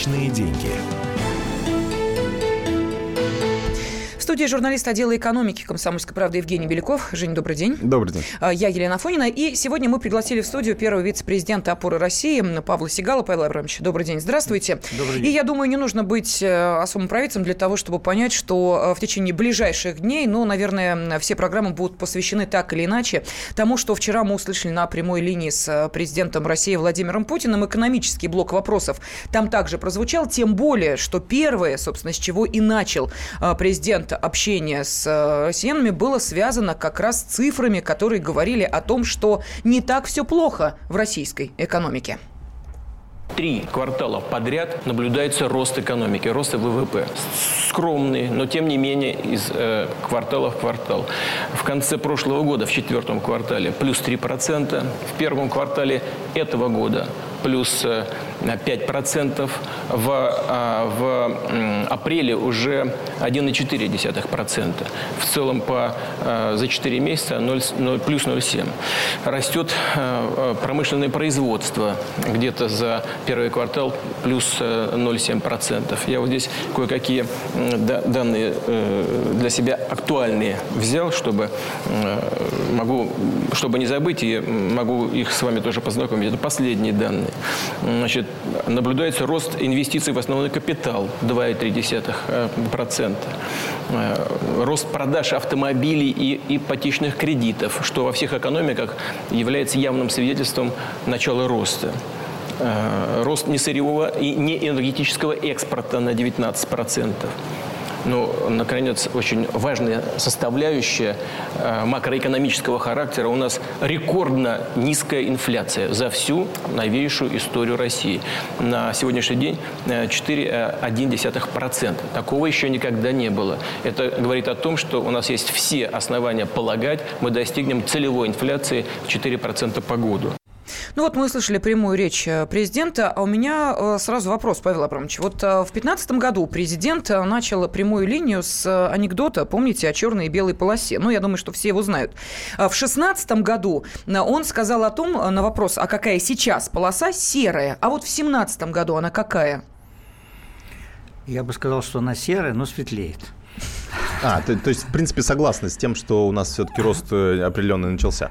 Личные деньги. Студии журналист отдела экономики комсомольской правды Евгений Беляков. Жень, добрый день. Добрый день. А, я Елена Фонина. И сегодня мы пригласили в студию первого вице-президента опоры России Павла Сигала. Павел Абрамович, добрый день. Здравствуйте. Добрый день. И я думаю, не нужно быть э, особым провидцем для того, чтобы понять, что э, в течение ближайших дней, ну, наверное, все программы будут посвящены так или иначе тому, что вчера мы услышали на прямой линии с э, президентом России Владимиром Путиным. Экономический блок вопросов там также прозвучал. Тем более, что первое, собственно, с чего и начал президент общение с э, россиянами было связано как раз с цифрами, которые говорили о том, что не так все плохо в российской экономике. Три квартала подряд наблюдается рост экономики, рост ВВП. Скромный, но тем не менее из э, квартала в квартал. В конце прошлого года, в четвертом квартале, плюс 3%. В первом квартале этого года плюс 5%. Э, в, а, в апреле уже 1,4%. В целом по, э, за 4 месяца 0, 0, плюс 0,7. Растет э, промышленное производство где-то за первый квартал плюс 0,7%. Я вот здесь кое-какие данные для себя актуальные взял, чтобы могу, чтобы не забыть, и могу их с вами тоже познакомить. Это последние данные. Значит, наблюдается рост инвестиций в основной капитал 2,3%. Э, рост продаж автомобилей и ипотечных кредитов, что во всех экономиках является явным свидетельством начала роста э, рост несырьевого и неэнергетического экспорта на 19%. Ну, наконец, очень важная составляющая э, макроэкономического характера. У нас рекордно низкая инфляция за всю новейшую историю России. На сегодняшний день 4,1%. Э, Такого еще никогда не было. Это говорит о том, что у нас есть все основания полагать, мы достигнем целевой инфляции 4% по году. Ну вот мы слышали прямую речь э, президента, а у меня э, сразу вопрос, Павел Абрамович. Вот э, в 2015 году президент начал прямую линию с анекдота, помните, о черной и белой полосе. Ну, я думаю, что все его знают. А в 2016 году он сказал о том, на вопрос, а какая сейчас полоса, серая, а вот в 2017 году она какая? Я бы сказал, что она серая, но светлеет. А, то, то есть, в принципе, согласны с тем, что у нас все-таки рост определенный начался?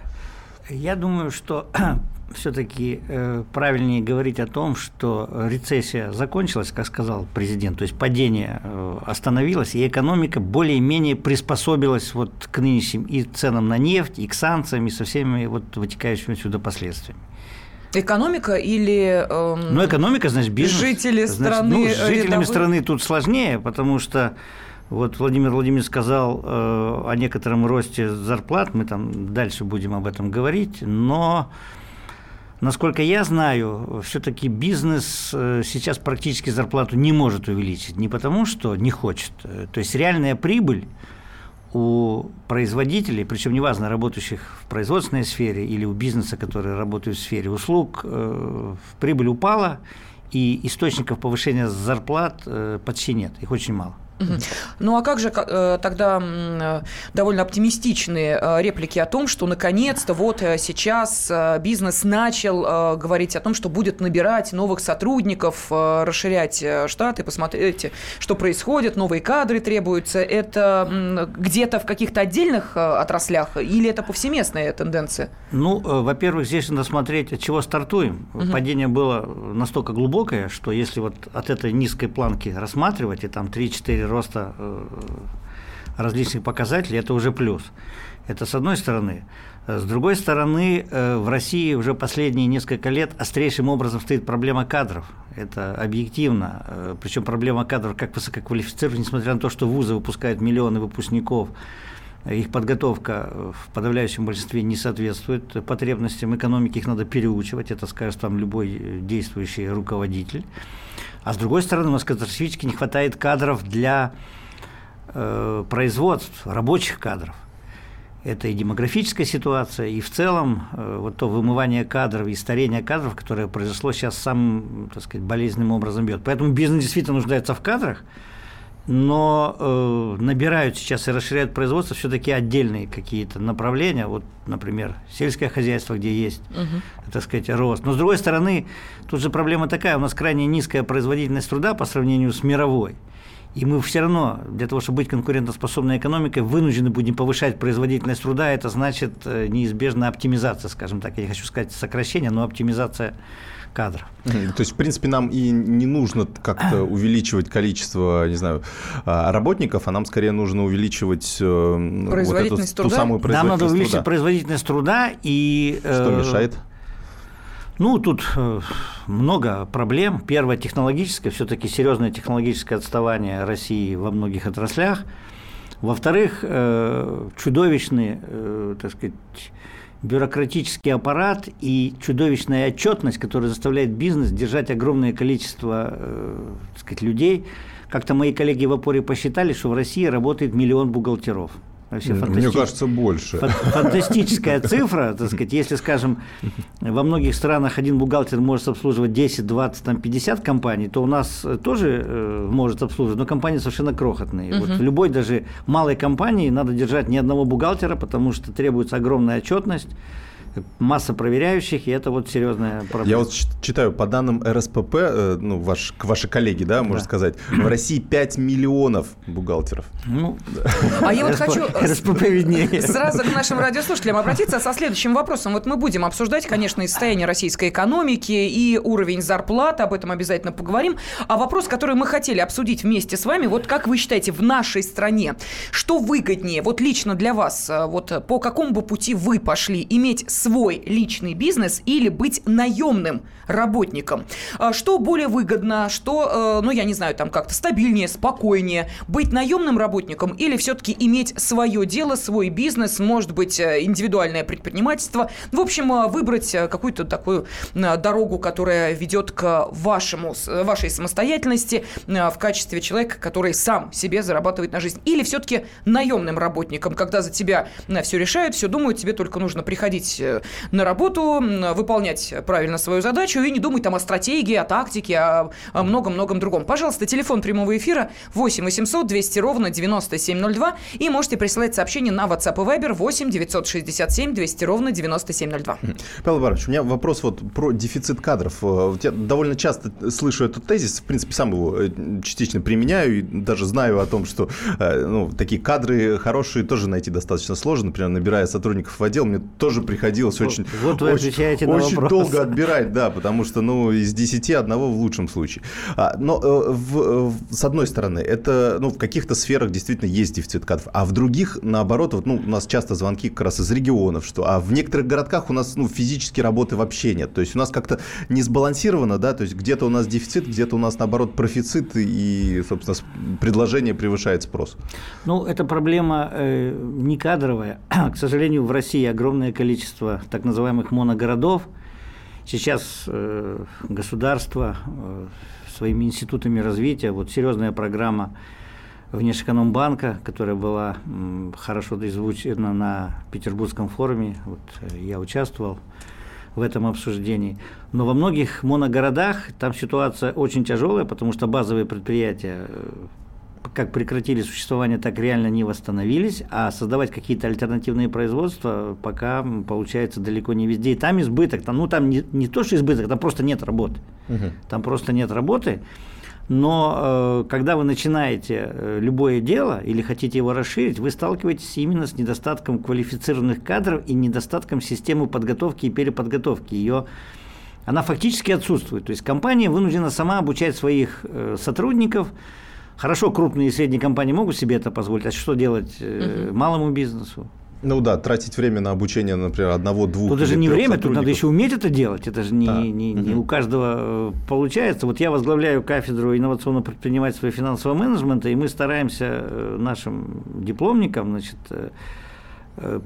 Я думаю, что все-таки э, правильнее говорить о том, что рецессия закончилась, как сказал президент, то есть падение э, остановилось, и экономика более-менее приспособилась вот к нынешним и ценам на нефть, и к санкциям, и со всеми вот вытекающими отсюда последствиями. Экономика или э, ну, экономика, значит, бизнес. Жители значит, страны. Ну, с жителями рядовые... страны тут сложнее, потому что вот Владимир Владимирович сказал э, о некотором росте зарплат, мы там дальше будем об этом говорить, но Насколько я знаю, все-таки бизнес э, сейчас практически зарплату не может увеличить. Не потому, что не хочет. Э, то есть реальная прибыль у производителей, причем неважно, работающих в производственной сфере или у бизнеса, которые работают в сфере услуг, э, прибыль упала, и источников повышения зарплат почти нет, их очень мало. Ну а как же э, тогда э, довольно оптимистичные э, реплики о том, что наконец-то вот сейчас бизнес начал говорить о том, что будет набирать новых сотрудников, расширять штаты, посмотрите, что происходит, новые кадры требуются. Это где-то в каких-то отдельных отраслях или это повсеместная тенденция? Ну, во-первых, здесь надо смотреть, от чего стартуем. Угу. Падение было настолько глубокое, что если вот от этой низкой планки рассматривать, и там 3-4 роста э, различных показателей, это уже плюс. Это с одной стороны. С другой стороны, э, в России уже последние несколько лет острейшим образом стоит проблема кадров. Это объективно. Э, Причем проблема кадров как высококвалифицированных, несмотря на то, что вузы выпускают миллионы выпускников, их подготовка в подавляющем большинстве не соответствует потребностям экономики, их надо переучивать, это скажет там любой действующий руководитель. А с другой стороны, у нас катастрофически не хватает кадров для э, производств, рабочих кадров. Это и демографическая ситуация, и в целом э, вот то вымывание кадров и старение кадров, которое произошло сейчас самым, так сказать, болезненным образом бьет. Поэтому бизнес действительно нуждается в кадрах, но э, набирают сейчас и расширяют производство все-таки отдельные какие-то направления, вот, например, сельское хозяйство, где есть, угу. так сказать, рост. Но с другой стороны, тут же проблема такая, у нас крайне низкая производительность труда по сравнению с мировой. И мы все равно, для того, чтобы быть конкурентоспособной экономикой, вынуждены будем повышать производительность труда. Это значит э, неизбежно оптимизация, скажем так. Я не хочу сказать сокращение, но оптимизация кадров. То есть, в принципе, нам и не нужно как-то увеличивать количество, не знаю, а, работников, а нам скорее нужно увеличивать э, производительность вот эту, труда. Ту самую производительность нам надо увеличить труда. производительность труда и... Что э, мешает? Ну, тут э, много проблем. Первое, технологическое, все-таки серьезное технологическое отставание России во многих отраслях. Во-вторых, чудовищные, так сказать, бюрократический аппарат и чудовищная отчетность, которая заставляет бизнес держать огромное количество э, сказать, людей. Как-то мои коллеги в опоре посчитали, что в России работает миллион бухгалтеров. Вообще Мне кажется, больше. Фантастическая цифра, так сказать, если, скажем, во многих странах один бухгалтер может обслуживать 10, 20, там, 50 компаний, то у нас тоже э, может обслуживать, но компании совершенно крохотные. Угу. Вот в любой даже малой компании надо держать ни одного бухгалтера, потому что требуется огромная отчетность масса проверяющих, и это вот серьезная проблема. Я вот читаю, по данным РСПП, э, ну, ваш, ваши коллеги, да, можно да. сказать, в России 5 миллионов бухгалтеров. Ну, а я вот хочу РСПП виднее. сразу к нашим радиослушателям обратиться со следующим вопросом. Вот мы будем обсуждать, конечно, и состояние российской экономики, и уровень зарплат, об этом обязательно поговорим. А вопрос, который мы хотели обсудить вместе с вами, вот как вы считаете, в нашей стране, что выгоднее, вот лично для вас, э, вот по какому бы пути вы пошли, иметь свой личный бизнес или быть наемным работником. А что более выгодно, что, э, ну, я не знаю, там как-то стабильнее, спокойнее, быть наемным работником или все-таки иметь свое дело, свой бизнес, может быть, э, индивидуальное предпринимательство. В общем, э, выбрать какую-то такую дорогу, которая ведет к вашему, вашей самостоятельности в качестве человека, который сам себе зарабатывает на жизнь. Или все-таки наемным работником, когда за тебя все решают, все думают, тебе только нужно приходить на работу, выполнять правильно свою задачу и не думать там о стратегии, о тактике, о многом-многом другом. Пожалуйста, телефон прямого эфира 8 800 200 ровно 9702 и можете присылать сообщение на WhatsApp и Viber 8 967 200 ровно 9702. Павел Иванович, у меня вопрос вот про дефицит кадров. Э, я довольно часто слышу этот тезис, в принципе, сам его э, частично применяю и даже знаю о том, что э, ну, такие кадры хорошие тоже найти достаточно сложно. Например, набирая сотрудников в отдел, мне тоже приходилось приходилось очень, вот вы очень, на очень долго отбирать, да, потому что, ну, из 10 одного в лучшем случае. А, но э, в, с одной стороны, это, ну, в каких-то сферах действительно есть дефицит кадров, а в других, наоборот, вот, ну, у нас часто звонки как раз из регионов, что, а в некоторых городках у нас, ну, физически работы вообще нет, то есть у нас как-то не сбалансировано, да, то есть где-то у нас дефицит, где-то у нас, наоборот, профицит, и, собственно, предложение превышает спрос. Ну, это проблема э, не кадровая. К сожалению, в России огромное количество так называемых моногородов. Сейчас э, государство э, своими институтами развития, вот серьезная программа Внешэкономбанка, которая была м, хорошо озвучена на Петербургском форуме, вот э, я участвовал в этом обсуждении. Но во многих моногородах там ситуация очень тяжелая, потому что базовые предприятия э, как прекратили существование, так реально не восстановились, а создавать какие-то альтернативные производства пока получается далеко не везде. И там избыток, там, ну там не, не то, что избыток, там просто нет работы. Угу. Там просто нет работы. Но э, когда вы начинаете э, любое дело или хотите его расширить, вы сталкиваетесь именно с недостатком квалифицированных кадров и недостатком системы подготовки и переподготовки. Ее она фактически отсутствует. То есть компания вынуждена сама обучать своих э, сотрудников, Хорошо, крупные и средние компании могут себе это позволить, а что делать э, малому бизнесу? Ну да, тратить время на обучение, например, одного-двух. Тут даже не время, тут надо еще уметь это делать. Это же не, да. не, не угу. у каждого э, получается. Вот я возглавляю кафедру инновационного предпринимательства и финансового менеджмента, и мы стараемся э, нашим дипломникам, значит,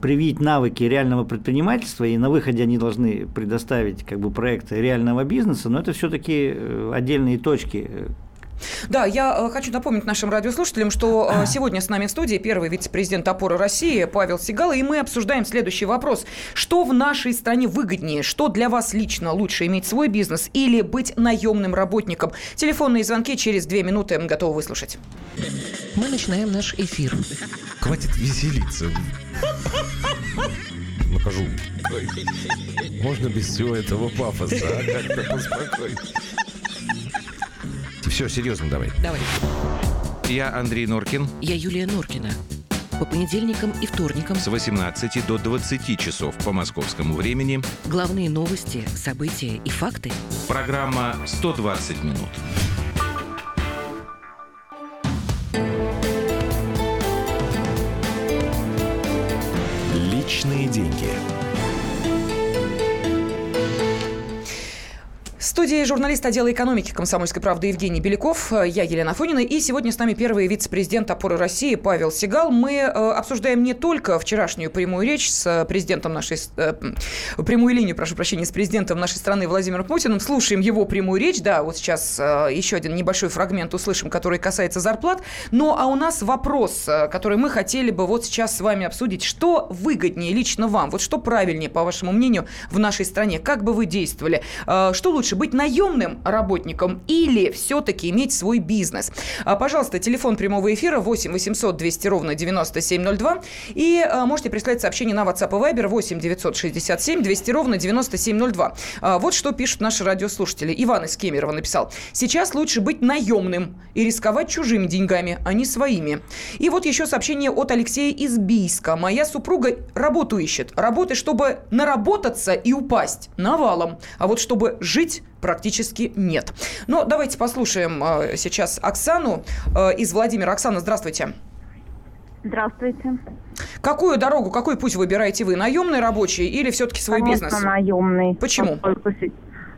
привить навыки реального предпринимательства, и на выходе они должны предоставить как бы проекты реального бизнеса, но это все-таки отдельные точки, Да, я хочу напомнить нашим радиослушателям, что сегодня с нами в студии первый вице-президент опоры России Павел Сигал, и мы обсуждаем следующий вопрос. Что в нашей стране выгоднее? Что для вас лично лучше, иметь свой бизнес или быть наемным работником? Телефонные звонки через две минуты готовы выслушать. Мы начинаем наш эфир. Хватит веселиться. Накажу. Можно без всего этого пафоса, а? Как-то поспокойнее. Все, серьезно давай. Давай. Я Андрей Норкин. Я Юлия Норкина. По понедельникам и вторникам С 18 до 20 часов по московскому времени. главные новости, события и факты. Программа «120 минут». Студии журналист отдела экономики «Комсомольской правды» Евгений Беляков, я Елена Афонина, и сегодня с нами первый вице-президент опоры России Павел Сигал. Мы э, обсуждаем не только вчерашнюю прямую речь с э, президентом нашей... э, прямую линию, прошу прощения, с президентом нашей страны Владимиром Путиным, слушаем его прямую речь, да, вот сейчас э, еще один небольшой фрагмент услышим, который касается зарплат. Ну, а у нас вопрос, э, который мы хотели бы вот сейчас с вами обсудить. Что выгоднее лично вам? Вот что правильнее, по вашему мнению, в нашей стране? Как бы вы действовали? Э, Что лучше, быть наемным работником или все-таки иметь свой бизнес? А, Пожалуйста, телефон прямого эфира 8 800 200 ровно 9702. И а, можете прислать сообщение на WhatsApp и Viber 8 967 200 ровно 9702. А, Вот что пишут наши радиослушатели. Иван из Кемерово написал. Сейчас лучше быть наемным и рисковать чужими деньгами, а не своими. И вот еще сообщение от Алексея из Бийска. Моя супруга работу ищет. Работы, чтобы наработаться и упасть навалом. А вот чтобы жить практически нет. Но давайте послушаем э, сейчас Оксану э, из Владимира. Оксана, здравствуйте. Здравствуйте. Какую дорогу, какой путь выбираете вы? Наемный рабочий или все-таки свой Конечно, бизнес? наемный. Почему?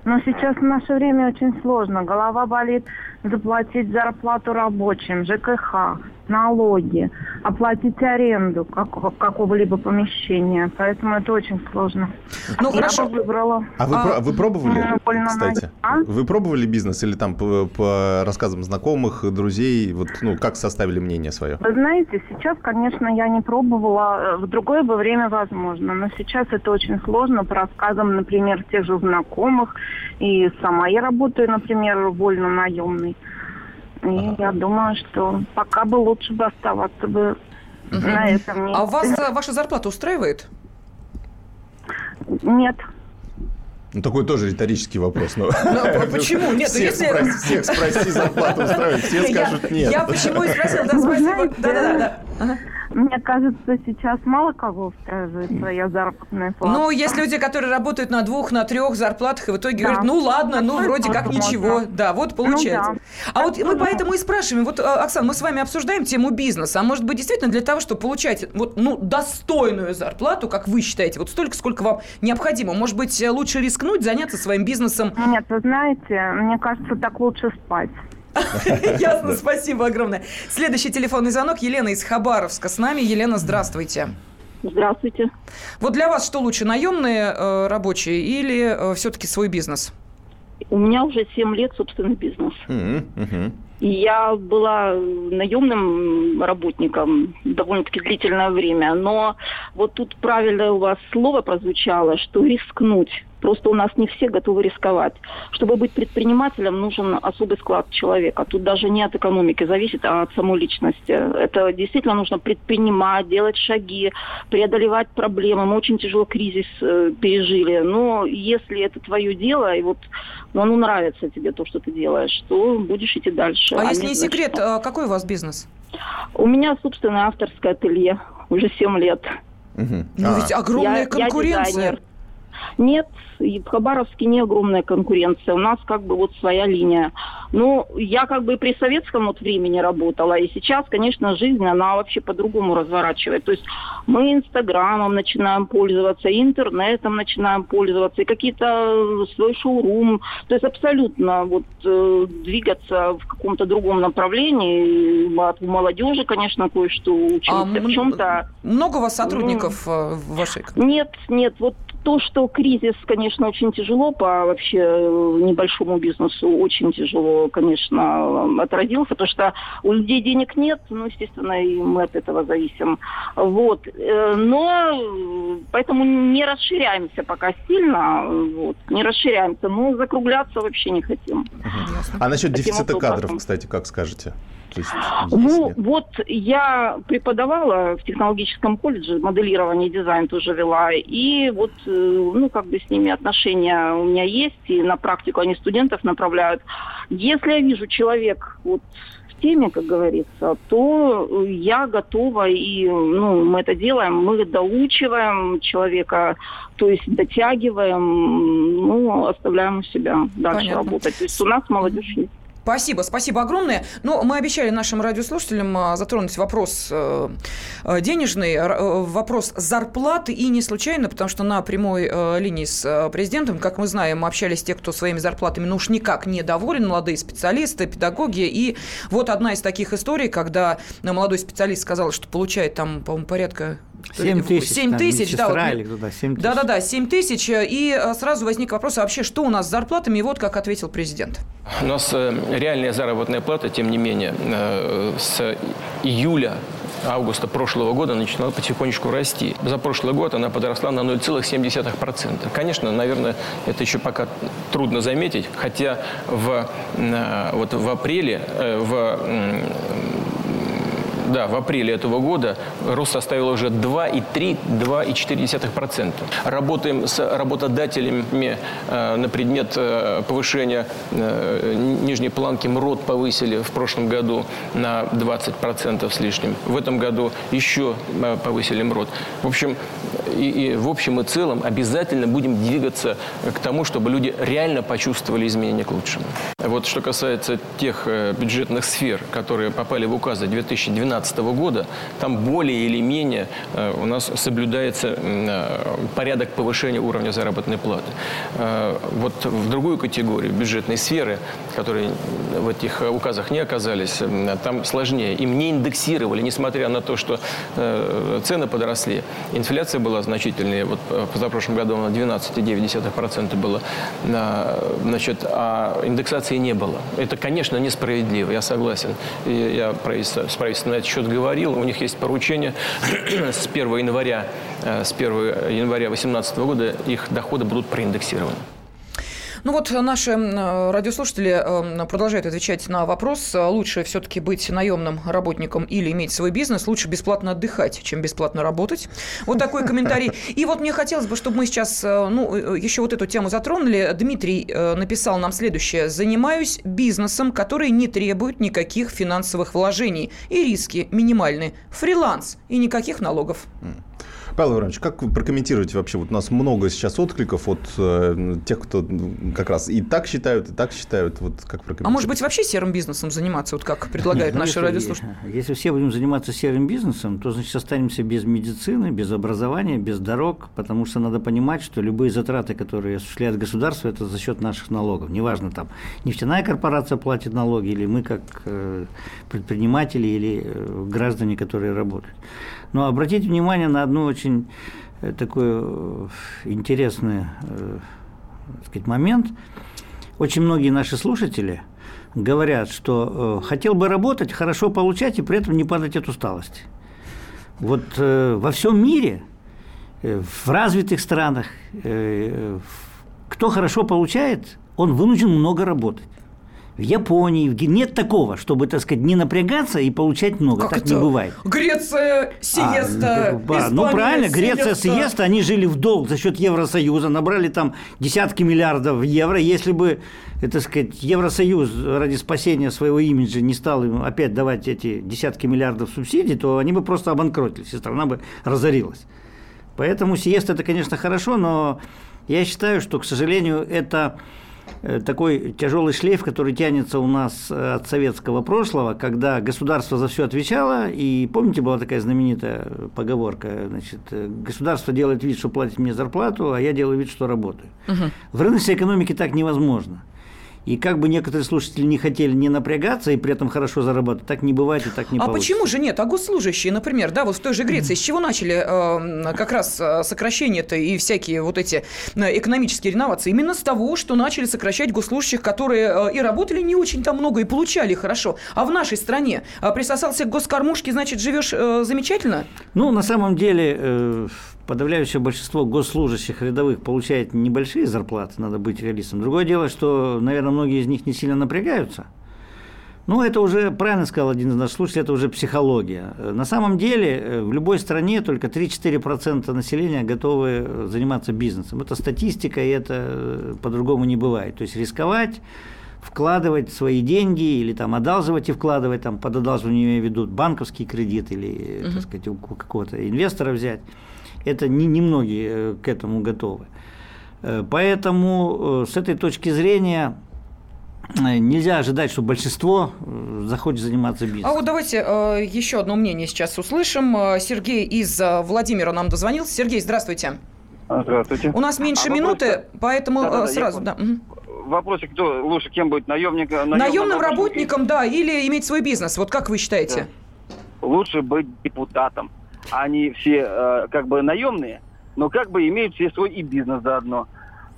Но сейчас в наше время очень сложно. Голова болит заплатить зарплату рабочим, ЖКХ, налоги, оплатить аренду как- какого-либо помещения. Поэтому это очень сложно. Ну, Я хорошо. бы выбрала. А вы, А, вы пробовали, кстати? А? Вы пробовали бизнес или там по, по рассказам знакомых, друзей, вот, ну, как составили мнение свое? Вы знаете, сейчас, конечно, я не пробовала. э, В другое бы время возможно. Но сейчас это очень сложно. По рассказам, например, тех же знакомых. И сама я работаю, например, вольно наемной. И я думаю, что пока бы лучше бы оставаться бы на этом месте. А вас э, ваша зарплата устраивает? Нет. Ну, такой тоже риторический вопрос. Но... Ну, почему? Нет, всех, если- спроси, всех спроси, зарплату устраивает, все скажут нет. Я почему и спросила, да, спасибо. Да-да-да. Мне кажется, сейчас мало кого устраивает своя заработная плата. Ну, есть люди, которые работают на двух, на трех зарплатах, и в итоге Да. говорят, ну ладно, ну вроде как ничего. можно. Да, вот получается. Ну А вот мы Ну, поэтому и спрашиваем, вот, а, Оксана, мы с вами обсуждаем тему бизнеса, а может быть действительно для того, чтобы получать вот, ну, достойную зарплату, как вы считаете, вот столько, сколько вам необходимо, может быть, э, лучше рискнуть, заняться своим бизнесом? Нет, вы знаете, мне кажется, так лучше спать. Ясно, спасибо огромное. Следующий телефонный звонок. Елена из Хабаровска с нами. Елена, здравствуйте. Здравствуйте. Вот для вас что лучше, наемные э, рабочие или все-таки свой бизнес? У меня уже 7 лет собственный бизнес. Мгм. И я была наемным работником довольно-таки длительное время. Но вот тут правильное у вас слово прозвучало, что рискнуть. Просто у нас не все готовы рисковать. Чтобы быть предпринимателем, нужен особый склад человека. Тут даже не от экономики зависит, а от самой личности. Это действительно нужно предпринимать, делать шаги, преодолевать проблемы. Мы очень тяжело кризис э, пережили. Но если это твое дело, и вот ну, оно нравится тебе, то, что ты делаешь, то будешь идти дальше. А если нет, не значит, секрет, что? э, какой у вас бизнес? У меня собственное авторское ателье уже 7 лет. Мгм. Ну А, ведь огромная Я- я конкуренция. дизайнер. Нет, и в Хабаровске не огромная конкуренция. У нас как бы вот своя линия. Ну, я как бы при советском вот времени работала, и сейчас, конечно, жизнь, она вообще по-другому разворачивает. То есть мы Инстаграмом начинаем пользоваться, интернетом начинаем пользоваться, и какие-то э, свой шоурум. То есть абсолютно вот э, двигаться в каком-то другом направлении. От молодежи, конечно, кое-что учимся. А в чем-то Много у вас сотрудников э, в вашей компании? нет, нет, вот то, что кризис, конечно, очень тяжело по вообще э, небольшому бизнесу, очень тяжело, конечно, отразился, потому что у людей денег нет, ну, естественно, и мы от этого зависим. Вот. Э, но поэтому не расширяемся пока сильно, вот, не расширяемся, но закругляться вообще не хотим. А насчет дефицита кадров, кстати, как скажете? То есть, ну, нет. вот я преподавала в технологическом колледже, моделирование и дизайн тоже вела, и вот, э, ну, как бы с ними отношения у меня есть, и на практику они студентов направляют. Если я вижу человек вот в теме, как говорится, то я готова, и ну, мы это делаем, мы доучиваем человека, то есть дотягиваем, ну, оставляем у себя дальше Понятно. работать. То есть у нас молодежь есть. Спасибо, спасибо огромное. Но мы обещали нашим радиослушателям а, затронуть вопрос э, э, денежный, э, вопрос зарплаты. И не случайно, потому что на прямой линии с президентом, как мы знаем, общались те, кто своими зарплатами ну уж никак не доволен, молодые специалисты, педагоги. И вот одна из таких историй, когда молодой специалист сказал, что получает там, по-моему, порядка 7 тысяч. 7 тысяч, да. Вот, туда, 7 тысяч. Да, да, да, 7 тысяч. И сразу возник вопрос, а вообще что у нас с зарплатами? И вот как ответил президент. У нас реальная заработная плата, тем не менее, э, с июля августа прошлого года начинала потихонечку расти. За прошлый год она подросла на 0,7%. Конечно, наверное, это еще пока трудно заметить, хотя в, э, вот в апреле, э, в да, в апреле этого года рост составил уже 2,3-2,4%. Работаем с работодателями э, на предмет э, повышения э, нижней планки МРОД повысили в прошлом году на 20% с лишним. В этом году еще повысили МРОД. В общем, и, и в общем и целом обязательно будем двигаться к тому, чтобы люди реально почувствовали изменения к лучшему. Вот что касается тех бюджетных сфер, которые попали в указы 2012 года, там более или менее э, у нас соблюдается э, порядок повышения уровня заработной платы. Вот в другую категорию бюджетной сферы, которые в этих указах не оказались, там сложнее. Им не индексировали, несмотря на то, что цены подросли. Инфляция была значительная. Вот в позапрошлом году она 12,9% была. Значит, а индексация инфляции не было. Это, конечно, несправедливо, я согласен. И я с правительством на этот счет говорил. У них есть поручение с 1 января, э, с 1 января 2018 года их доходы будут проиндексированы. Ну вот наши радиослушатели эм, продолжают отвечать на вопрос, лучше все-таки быть наемным работником или иметь свой бизнес, лучше бесплатно отдыхать, чем бесплатно работать. Вот такой комментарий. И вот мне хотелось бы, чтобы мы сейчас э, ну, э, еще вот эту тему затронули. Дмитрий э, написал нам следующее. Занимаюсь бизнесом, который не требует никаких финансовых вложений. И риски минимальны. Фриланс и никаких налогов. Павел Иванович, как вы прокомментируете вообще? Вот у нас много сейчас откликов от э, тех, кто как раз и так считают, и так считают. Вот как А может быть, вообще серым бизнесом заниматься, вот как предлагают Нет, наши радиослушатели? Если все будем заниматься серым бизнесом, то, значит, останемся без медицины, без образования, без дорог, потому что надо понимать, что любые затраты, которые осуществляет государство, это за счет наших налогов. Неважно, там, нефтяная корпорация платит налоги, или мы как э, предприниматели, или э, граждане, которые работают. Но обратите внимание на одну очень э, такой э, интересный э, сказать, момент. Очень многие наши слушатели говорят, что хотел бы работать, хорошо получать и при этом не падать от усталости. Вот во всем мире, в развитых странах, кто хорошо получает, он вынужден много работать в Японии, в... нет такого, чтобы, так сказать, не напрягаться и получать много. Как так это? не бывает. Греция, сиеста, а, Испания, Ну, правильно, Греция, сиеста. сиеста, они жили в долг за счет Евросоюза, набрали там десятки миллиардов евро. Если бы, так сказать, Евросоюз ради спасения своего имиджа не стал им опять давать эти десятки миллиардов субсидий, то они бы просто обанкротились, и страна бы разорилась. Поэтому сиеста – это, конечно, хорошо, но я считаю, что, к сожалению, это Э, такой тяжелый шлейф, который тянется у нас э, от советского прошлого, когда государство за все отвечало, и помните, была такая знаменитая поговорка, значит, э, государство делает вид, что платит мне зарплату, а я делаю вид, что работаю. Угу. В рыночной экономике так невозможно. И как бы некоторые слушатели не хотели не напрягаться и при этом хорошо зарабатывать, так не бывает и так не а получится. почему же нет? А госслужащие, например, да, вот в той же Греции, с чего начали э, как раз э, сокращение-то и всякие вот эти э, экономические реновации? Именно с того, что начали сокращать госслужащих, которые э, и работали не очень там много, и получали хорошо. А в нашей стране присосался к госкормушке, значит, живешь э, замечательно? Ну, на самом деле, э, подавляющее большинство госслужащих рядовых получает небольшие зарплаты, надо быть реалистом. Другое дело, что, наверное, многие из них не сильно напрягаются. Ну, это уже, правильно сказал один из наших слушателей, это уже психология. На самом деле, э, в любой стране только 3-4% населения готовы заниматься бизнесом. Это статистика, и это э, по-другому не бывает. То есть рисковать, вкладывать свои деньги или там одалживать и вкладывать, там под одалживание имею в виду банковский кредит или, uh-huh. так сказать, у какого-то инвестора взять – это не, немногие э, к этому готовы. Э, поэтому э, с этой точки зрения нельзя ожидать, что большинство захочет заниматься бизнесом. А вот давайте еще одно мнение сейчас услышим. Сергей из Владимира нам дозвонился. Сергей, здравствуйте. Здравствуйте. У нас меньше а минуты, вопрос... поэтому да, да, сразу. Да. Вопросик, кто лучше кем будет? Наемник, наемным, наемным работником, да, или иметь свой бизнес. Вот как вы считаете? Да. Лучше быть депутатом они все э, как бы наемные, но как бы имеют все свой и бизнес заодно.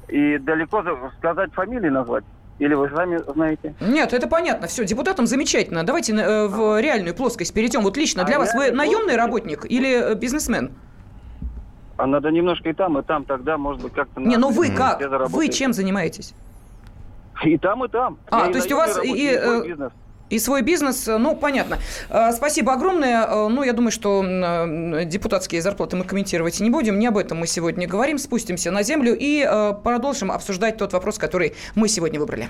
И далеко сказать фамилии назвать. Или вы сами знаете? Нет, это понятно. Все, депутатам замечательно. Давайте э, в реальную плоскость перейдем. Вот лично для а вас вы наемный работник или э, бизнесмен? А надо немножко и там, и там. Тогда, может быть, как-то... Не, ну вы как? Вы чем занимаетесь? И там, и там. А, Я то есть у вас и, и, э, бизнес. И свой бизнес, ну, понятно. А, спасибо огромное. А, ну, я думаю, что депутатские зарплаты мы комментировать не будем. Не об этом мы сегодня говорим. Спустимся на землю и продолжим обсуждать тот вопрос, который мы сегодня выбрали.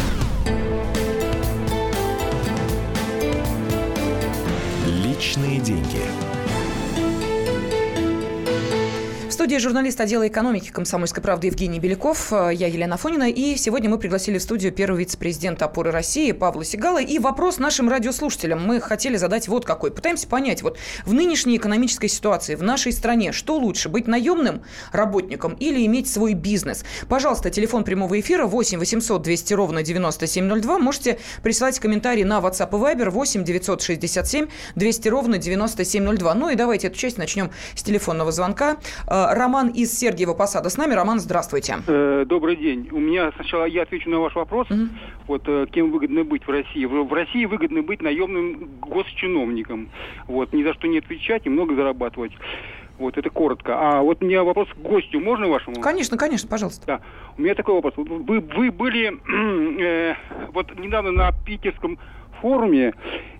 Личные деньги студии журналист отдела экономики «Комсомольской правды» Евгений Беляков. Э, я Елена Фонина. И сегодня мы пригласили в студию первого вице-президента «Опоры России» Павла Сигала. И вопрос нашим радиослушателям мы хотели задать вот какой. Пытаемся понять, вот в нынешней экономической ситуации в нашей стране, что лучше, быть наемным работником или иметь свой бизнес? Пожалуйста, телефон прямого эфира 8 800 200 ровно 9702. Можете присылать комментарии на WhatsApp и Viber 8 967 200 ровно 9702. Ну и давайте эту часть начнем с телефонного звонка. Роман из Сергиева Посада с нами. Роман, здравствуйте. Э, добрый день. У меня сначала я отвечу на ваш вопрос. Угу. Вот э, кем выгодно быть в России? В, в России выгодно быть наемным госчиновником. Вот ни за что не отвечать и много зарабатывать. Вот это коротко. А вот у меня вопрос к гостю. Можно вашему? Конечно, конечно, пожалуйста. Да. У меня такой вопрос. Вы, вы были э, вот недавно на питерском форуме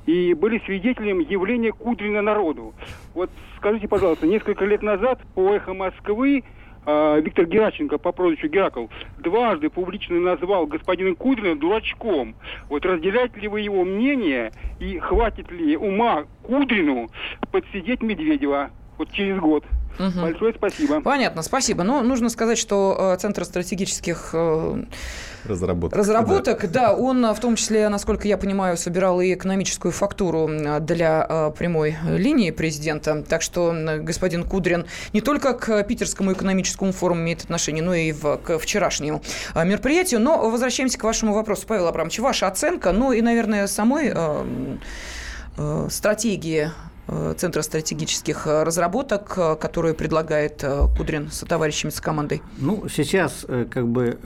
и были свидетелем явления Кудрина народу. Вот скажите, пожалуйста, несколько лет назад по «Эхо Москвы» э, Виктор Гераченко по прозвищу Геракл дважды публично назвал господина Кудрина дурачком. Вот разделяете ли вы его мнение и хватит ли ума Кудрину подсидеть Медведева вот через год? Угу. Большое спасибо. Понятно, спасибо. Но нужно сказать, что э, Центр стратегических э, разработок, разработок да. да, он в том числе, насколько я понимаю, собирал и экономическую фактуру для э, прямой линии президента. Так что господин Кудрин не только к Питерскому экономическому форуму имеет отношение, но и в, к вчерашнему мероприятию. Но возвращаемся к вашему вопросу, Павел Абрамович. Ваша оценка, ну и, наверное, самой э, э, стратегии Э, Центра стратегических э, разработок, э, которую предлагает Кудрин со товарищами, с командой? Ну, сейчас как бы,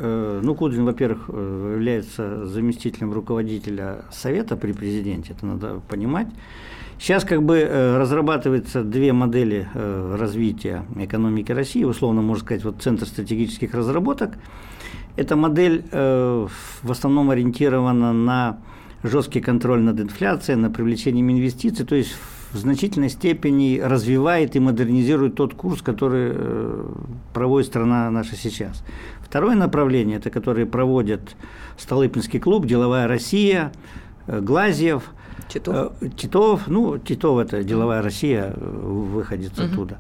ну, Кудрин, во-первых, является заместителем руководителя Совета при президенте, это надо понимать. Сейчас как бы разрабатываются две модели развития экономики России, условно можно сказать, вот Центр стратегических разработок. Эта модель в основном ориентирована на жесткий контроль над инфляцией, на привлечением инвестиций, то есть в значительной степени развивает и модернизирует тот курс, который э, проводит страна наша сейчас. Второе направление, это которое проводят Столыпинский клуб, Деловая Россия, э, Глазьев, Титов. Э, Титов, ну, Титов – это Деловая Россия, выходит Мгм. оттуда.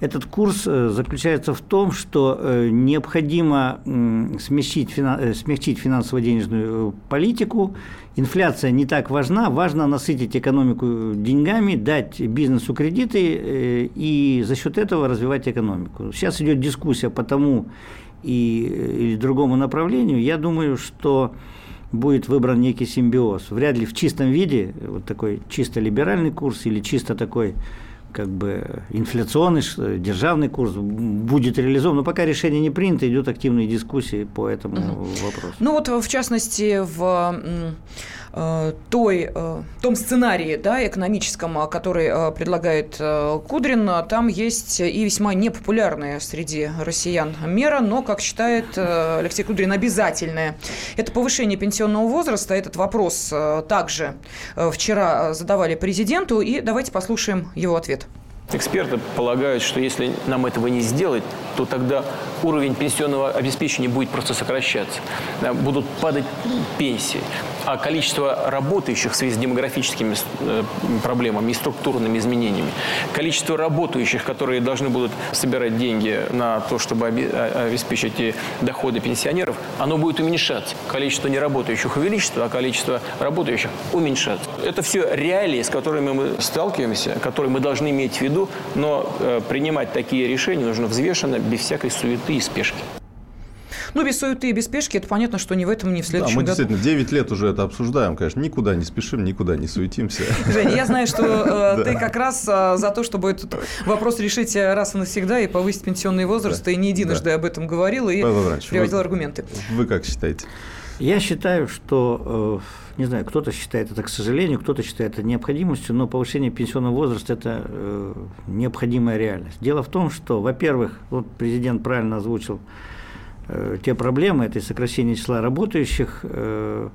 Этот курс э, заключается в том, что э, необходимо э, смягчить финансово-денежную политику. Инфляция не так важна, важно насытить экономику деньгами, дать бизнесу кредиты и за счет этого развивать экономику. Сейчас идет дискуссия по тому и, или другому направлению. Я думаю, что будет выбран некий симбиоз. Вряд ли в чистом виде, вот такой чисто либеральный курс или чисто такой как бы инфляционный, державный курс будет реализован. Но пока решение не принято, идут активные дискуссии по этому вопросу. Ну вот, в частности, в той, э, том сценарии да, экономическом, а, который э, предлагает э, Кудрин, а, там есть и весьма непопулярная среди россиян мера, но, как считает э, Алексей Кудрин, обязательная. Это повышение пенсионного возраста. Этот вопрос э, также э, вчера задавали президенту, и давайте послушаем его ответ. Эксперты полагают, что если нам этого не сделать, то тогда уровень пенсионного обеспечения будет просто сокращаться. Будут падать пенсии. А количество работающих в связи с демографическими э, проблемами и структурными изменениями, количество работающих, которые должны будут собирать деньги на то, чтобы а- обеспечить доходы пенсионеров, оно будет уменьшаться. Количество неработающих увеличится, а количество работающих уменьшаться. Это все реалии, с которыми мы сталкиваемся, которые мы должны иметь в виду, но э, принимать такие решения нужно взвешенно, без всякой суеты и спешки. Ну, без суеты и без спешки, это понятно, что ни в этом, ни в Да, следующем мы году. действительно 9 лет уже это обсуждаем, конечно. Никуда не спешим, никуда не суетимся. Женя, я знаю, что э, Да. ты как раз э, за то, чтобы этот вопрос решить э, раз и навсегда и повысить пенсионный возраст, и не единожды об этом говорил и приводил вы- аргументы. Вы как считаете? Я считаю, что, не знаю, кто-то считает это к сожалению, кто-то считает это необходимостью, но повышение пенсионного возраста – это необходимая реальность. Дело в том, что, во-первых, вот президент правильно озвучил те проблемы, это сокращение числа работающих э,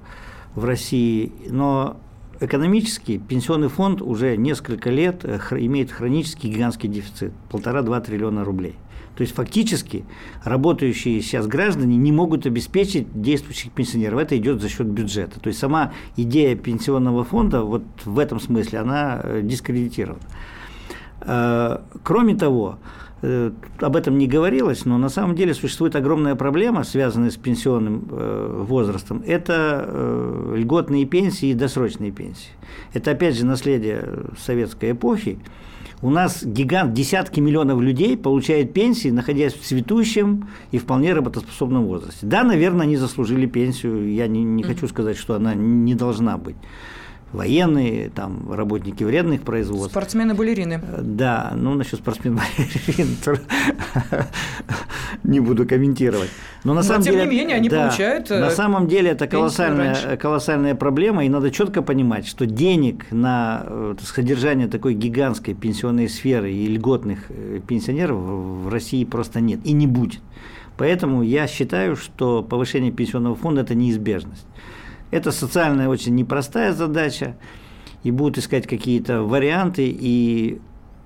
в России, но экономически пенсионный фонд уже несколько лет э, имеет хронический гигантский дефицит – полтора-два триллиона рублей. То есть фактически работающие сейчас граждане не могут обеспечить действующих пенсионеров. Это идет за счет бюджета. То есть сама идея пенсионного фонда вот в этом смысле она э, дискредитирована. Э, Кроме того, э, об этом не говорилось, но на самом деле существует огромная проблема, связанная с пенсионным э, возрастом. Это э, льготные пенсии и досрочные пенсии. Это опять же наследие э, советской эпохи. У нас гигант, десятки миллионов людей получают пенсии, находясь в цветущем и вполне работоспособном возрасте. Да, наверное, они заслужили пенсию, я не, не хочу сказать, что она не должна быть. Военные, там, работники вредных производств. Спортсмены-балерины. Да, ну насчет спортсмен не буду комментировать. Но на Но, самом тем деле, не менее, они да, получают, э, На самом деле это колоссальная, раньше. колоссальная проблема, и надо четко понимать, что денег на э, содержание такой гигантской пенсионной сферы и льготных э, пенсионеров в России просто нет и не будет. Поэтому я считаю, что повышение пенсионного фонда – это неизбежность. Это социальная очень непростая задача, и будут искать какие-то варианты. И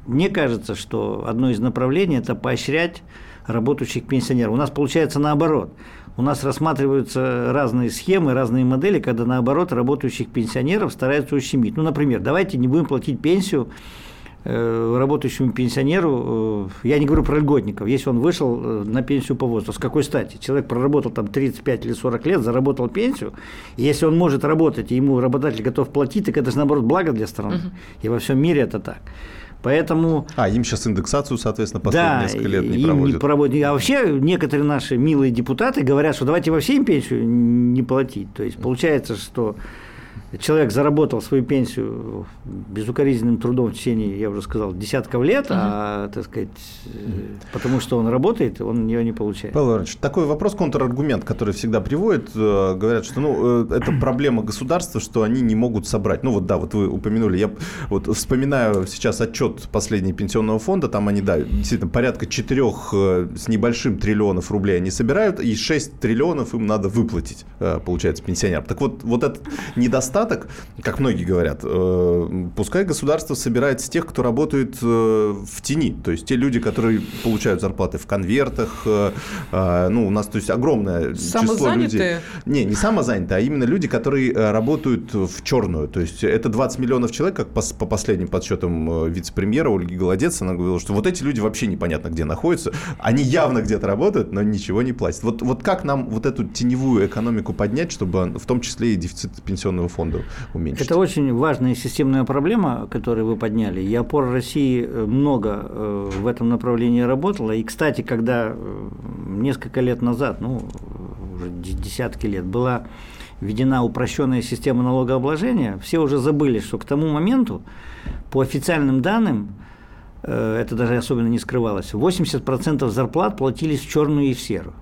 мне кажется, что одно из направлений – это поощрять работающих пенсионеров. У нас получается наоборот. У нас рассматриваются разные схемы, разные модели, когда наоборот работающих пенсионеров стараются ущемить. Ну, например, давайте не будем платить пенсию работающему пенсионеру, э, я не говорю про льготников, если он вышел э, на пенсию по возрасту, с какой стати? Человек проработал там 35 или 40 лет, заработал пенсию, и если он может работать, и ему работодатель готов платить, так это же наоборот благо для страны. И во всем мире это так. Поэтому А, им сейчас индексацию, соответственно, последние несколько лет не им проводят. не проводят. А вообще некоторые наши милые депутаты говорят, что давайте вообще им пенсию не платить. То есть получается, что человек заработал свою пенсию безукоризненным трудом в течение, я уже сказал, десятков лет, а, так сказать, э, потому что он работает, он ее не получает. Павел Иванович, такой вопрос, контраргумент, который всегда приводит. э, Говорят, что ну, э, это проблема государства, что они не могут собрать. Ну вот да, вот вы упомянули, я вот вспоминаю сейчас отчет последнего пенсионного фонда, там они, да, действительно, порядка 4 с небольшим триллионов рублей они собирают, и 6 триллионов им надо выплатить, получается, пенсионерам. Так вот, вот этот недостаток остаток, как многие говорят, э, пускай государство собирает с тех, кто работает э, в тени. То есть те люди, которые получают зарплаты в конвертах. Э, ну, у нас то есть огромное число людей. Не, не самозанятые, а именно люди, которые работают в черную. То есть это 20 миллионов человек, как по, по последним подсчетам вице-премьера Ольги Голодец, она говорила, что вот эти люди вообще непонятно где находятся. Они явно где-то работают, но ничего не платят. Вот, вот как нам вот эту теневую экономику поднять, чтобы в том числе и дефицит пенсионного фонда уменьшить? Это очень важная системная проблема, которую вы подняли. И опора России э, много э, в этом направлении работала. И, кстати, когда несколько лет назад, ну, уже десятки лет, была введена упрощенная система налогообложения, все уже забыли, что к тому моменту, по официальным данным, э, это даже особенно не скрывалось, 80% зарплат платились в черную и в серую.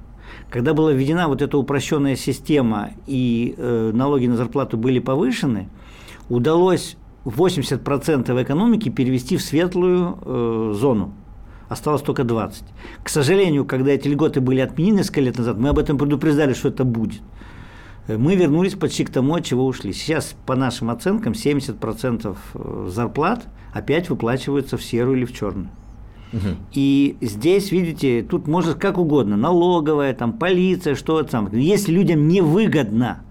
Когда была введена вот эта упрощенная система и э, налоги на зарплату были повышены, удалось 80% экономики перевести в светлую э, зону. Осталось только 20. К сожалению, когда эти льготы были отменены несколько лет назад, мы об этом предупреждали, что это будет мы вернулись почти к тому, от чего ушли. Сейчас, по нашим оценкам, 70% э, зарплат опять выплачиваются в серую или в черную. И здесь, видите, тут может как угодно, налоговая, там, полиция, что там. Если людям невыгодно,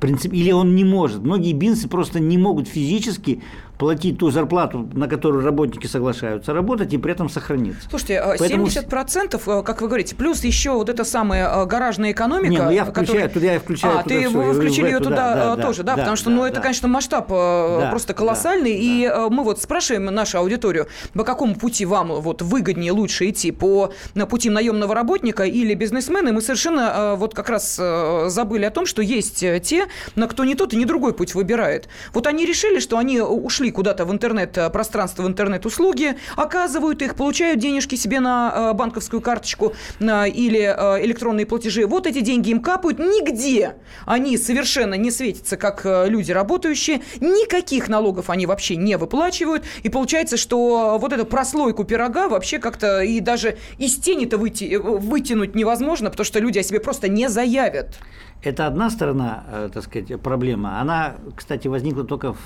принцип, или он не может, многие бизнесы просто не могут физически платить ту зарплату, на которую работники соглашаются работать, и при этом сохраниться. Слушайте, а Поэтому... 70%, э, как вы говорите, плюс еще вот эта самая э, гаражная экономика. Не, ну я включаю, которая... туда я включаю. А, туда ты все, включили ее туда да, да, тоже, да, да потому что, да, ну, это, конечно, масштаб э, да, просто колоссальный, да, и да. мы вот спрашиваем нашу аудиторию, по какому пути вам вот выгоднее, лучше идти, по на пути наемного работника или бизнесмена, и мы совершенно вот как раз забыли о том, что есть те, на кто не тот и не другой путь выбирает. Вот они решили, что они ушли ушли куда-то в интернет-пространство, в интернет-услуги, оказывают их, получают денежки себе на э, банковскую карточку или э, электронные платежи. Вот эти деньги им капают. Нигде они совершенно не светятся, как э, люди работающие. Никаких налогов они вообще не выплачивают. И получается, что вот эту прослойку пирога вообще как-то и даже из тени-то выйти, вытянуть невозможно, потому что люди о себе просто не заявят. Это одна сторона, так сказать, проблема. Она, кстати, возникла только в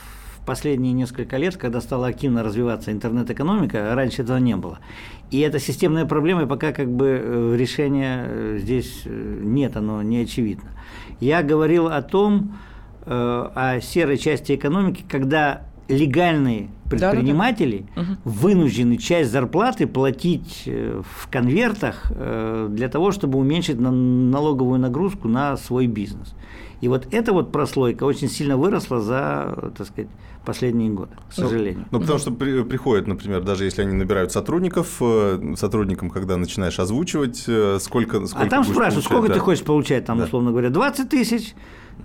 последние несколько лет, когда стала активно развиваться интернет-экономика, раньше этого не было. И это системная проблема, и пока как бы э, решения э, здесь э, нет, оно не очевидно. Я говорил о том, о серой части экономики, когда легальные предприниматели да, да, да. вынуждены часть зарплаты платить в конвертах для того, чтобы уменьшить налоговую нагрузку на свой бизнес. И вот эта вот прослойка очень сильно выросла за, так сказать, последние годы, к ну, сожалению. Ну, ну потому что при, приходят, например, даже если они набирают сотрудников, э, сотрудникам, когда начинаешь озвучивать, э, сколько, сколько А там спрашивают, сколько да. ты хочешь получать, там, да. условно говоря, 20 тысяч,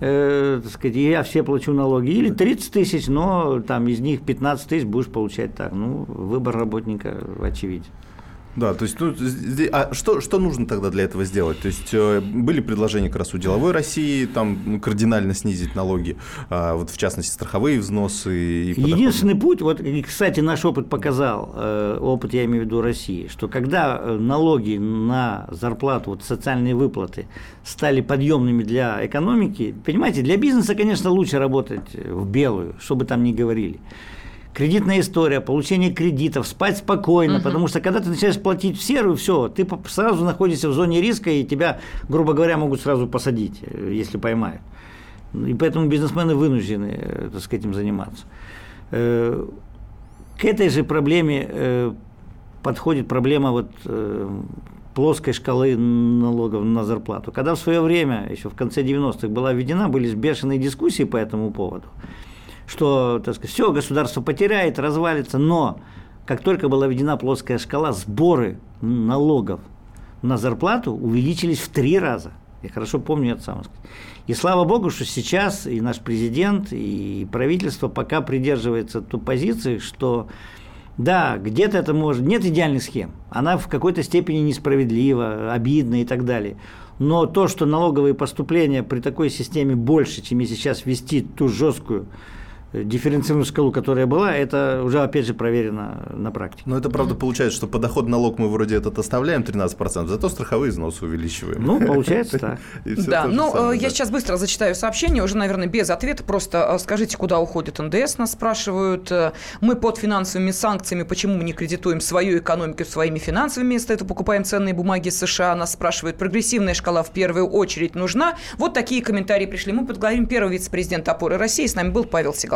э, так сказать, и я все плачу налоги, или 30 тысяч, но там из них 15 тысяч будешь получать так. Ну, выбор работника очевиден. Да, то есть, ну, а что, что нужно тогда для этого сделать? То есть, э, были предложения как раз у деловой России там кардинально снизить налоги, а, вот в частности, страховые взносы. И Единственный путь, вот, кстати, наш опыт показал, э, опыт я имею в виду России, что когда э, налоги на зарплату, вот социальные выплаты стали подъемными для экономики, понимаете, для бизнеса, конечно, лучше работать в белую, чтобы там не говорили кредитная история, получение кредитов, спать спокойно, угу. потому что когда ты начинаешь платить в серую, все, ты сразу находишься в зоне риска, и тебя, грубо говоря, могут сразу посадить, э, если поймают. И поэтому бизнесмены вынуждены, э, так сказать, этим заниматься. Э, к этой же проблеме подходит проблема вот плоской шкалы налогов на зарплату. Когда в свое время, еще в конце 90-х, была введена, были бешеные дискуссии по этому поводу что, так сказать, все, государство потеряет, развалится, но как только была введена плоская шкала, сборы налогов на зарплату увеличились в три раза. Я хорошо помню это сам. И слава богу, что сейчас и наш президент, и правительство пока придерживается той позиции, что да, где-то это может... Нет идеальных схем. Она в какой-то степени несправедлива, обидна и так далее. Но то, что налоговые поступления при такой системе больше, чем если сейчас ввести ту жесткую дифференцированную шкалу, которая была, это уже, опять же, проверено на практике. Но это правда получается, что подоходный налог мы вроде этот оставляем 13%, зато страховые взносы увеличиваем. Ну, получается так. Да, ну, я сейчас быстро зачитаю сообщение, уже, наверное, без ответа, просто э, скажите, куда уходит НДС, нас спрашивают. Э, мы под финансовыми санкциями, почему мы не кредитуем свою экономику своими финансовыми, вместо этого покупаем ценные бумаги США, нас спрашивают, прогрессивная шкала в первую очередь нужна. Вот такие комментарии пришли. Мы подговорим первого вице-президента опоры России, с нами был Павел Сигал.